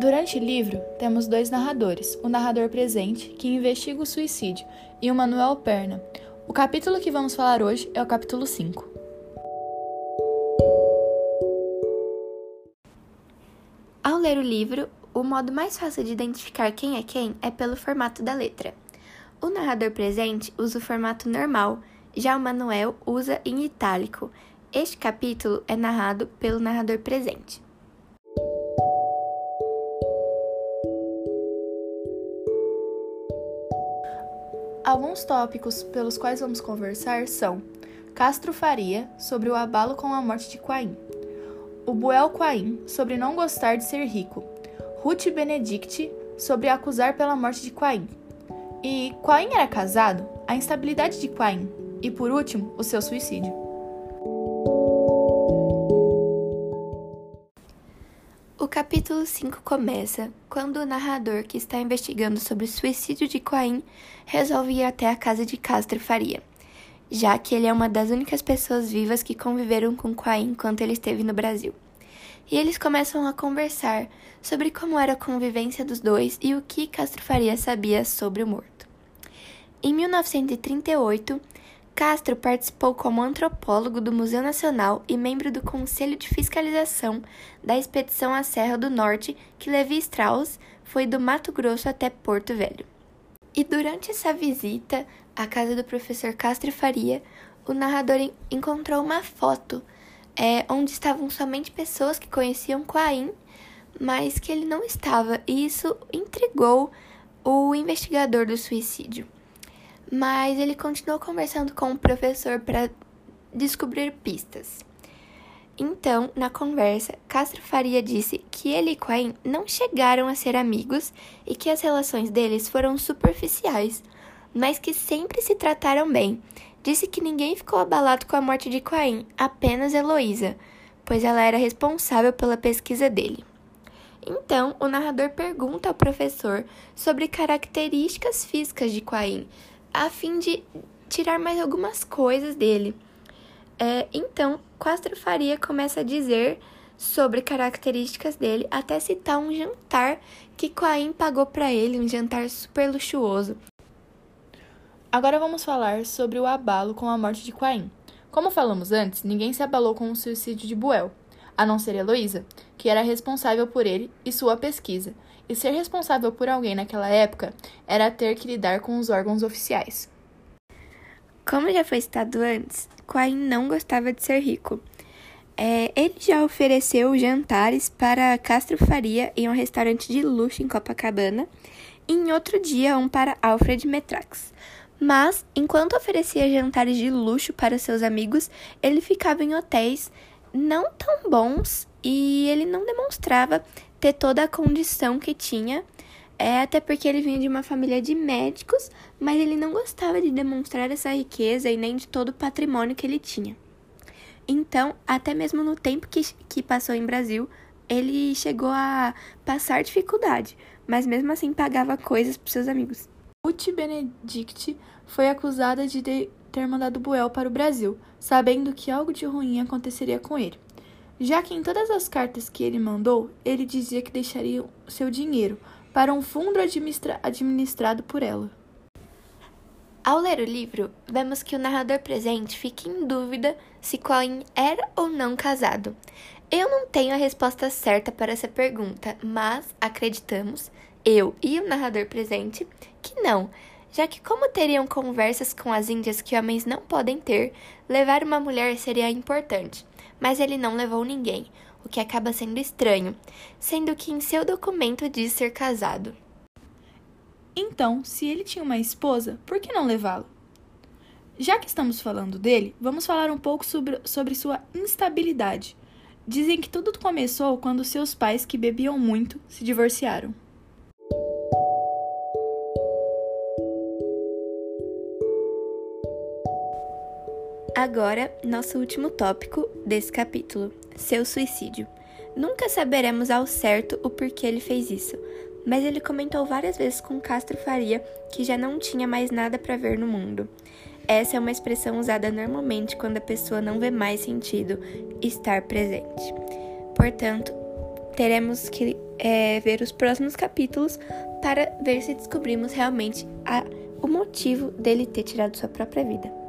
Durante o livro, temos dois narradores: o narrador presente, que investiga o suicídio, e o Manuel Perna. O capítulo que vamos falar hoje é o capítulo 5. Ao ler o livro, o modo mais fácil de identificar quem é quem é pelo formato da letra. O narrador presente usa o formato normal, já o Manuel usa em itálico. Este capítulo é narrado pelo narrador presente. Alguns tópicos pelos quais vamos conversar são Castro Faria, sobre o abalo com a morte de Quaim, o Buel Quaim, sobre não gostar de ser rico, Ruth Benedict, sobre acusar pela morte de Quaim, e Quaim era casado, a instabilidade de Quaim, e por último, o seu suicídio. Capítulo 5 começa quando o narrador que está investigando sobre o suicídio de Quain resolve ir até a casa de Castro Faria, já que ele é uma das únicas pessoas vivas que conviveram com Quain enquanto ele esteve no Brasil. E eles começam a conversar sobre como era a convivência dos dois e o que Castro Faria sabia sobre o morto. Em 1938, Castro participou como antropólogo do Museu Nacional e membro do Conselho de Fiscalização da expedição à Serra do Norte que Levi Strauss foi do Mato Grosso até Porto Velho. E durante essa visita à casa do professor Castro Faria, o narrador encontrou uma foto é, onde estavam somente pessoas que conheciam Quain, mas que ele não estava, e isso intrigou o investigador do suicídio mas ele continuou conversando com o professor para descobrir pistas. Então, na conversa, Castro Faria disse que ele e Quain não chegaram a ser amigos e que as relações deles foram superficiais, mas que sempre se trataram bem. Disse que ninguém ficou abalado com a morte de Quain, apenas Heloísa, pois ela era responsável pela pesquisa dele. Então, o narrador pergunta ao professor sobre características físicas de Quain, a fim de tirar mais algumas coisas dele. É, então, Castro Faria começa a dizer sobre características dele, até citar um jantar que Quain pagou para ele, um jantar super luxuoso. Agora vamos falar sobre o abalo com a morte de Quain. Como falamos antes, ninguém se abalou com o suicídio de Buel, a não ser Heloísa, que era responsável por ele e sua pesquisa, e ser responsável por alguém naquela época era ter que lidar com os órgãos oficiais. Como já foi citado antes, Quain não gostava de ser rico. É, ele já ofereceu jantares para Castro Faria em um restaurante de luxo em Copacabana, e em outro dia um para Alfred Metrax. Mas, enquanto oferecia jantares de luxo para seus amigos, ele ficava em hotéis não tão bons e ele não demonstrava ter toda a condição que tinha, é, até porque ele vinha de uma família de médicos, mas ele não gostava de demonstrar essa riqueza e nem de todo o patrimônio que ele tinha. Então, até mesmo no tempo que, que passou em Brasil, ele chegou a passar dificuldade, mas mesmo assim pagava coisas para seus amigos. Ruth Benedict foi acusada de ter mandado Buell para o Brasil, sabendo que algo de ruim aconteceria com ele já que em todas as cartas que ele mandou, ele dizia que deixaria seu dinheiro para um fundo administra administrado por ela. Ao ler o livro, vemos que o narrador presente fica em dúvida se Colin era ou não casado. Eu não tenho a resposta certa para essa pergunta, mas acreditamos, eu e o narrador presente, que não, já que, como teriam conversas com as índias que homens não podem ter, levar uma mulher seria importante mas ele não levou ninguém, o que acaba sendo estranho, sendo que em seu documento diz ser casado. Então, se ele tinha uma esposa, por que não levá-lo? Já que estamos falando dele, vamos falar um pouco sobre, sobre sua instabilidade. Dizem que tudo começou quando seus pais, que bebiam muito, se divorciaram. Agora, nosso último tópico desse capítulo: seu suicídio. Nunca saberemos ao certo o porquê ele fez isso, mas ele comentou várias vezes com Castro Faria que já não tinha mais nada para ver no mundo. Essa é uma expressão usada normalmente quando a pessoa não vê mais sentido estar presente. Portanto, teremos que é, ver os próximos capítulos para ver se descobrimos realmente a, o motivo dele ter tirado sua própria vida.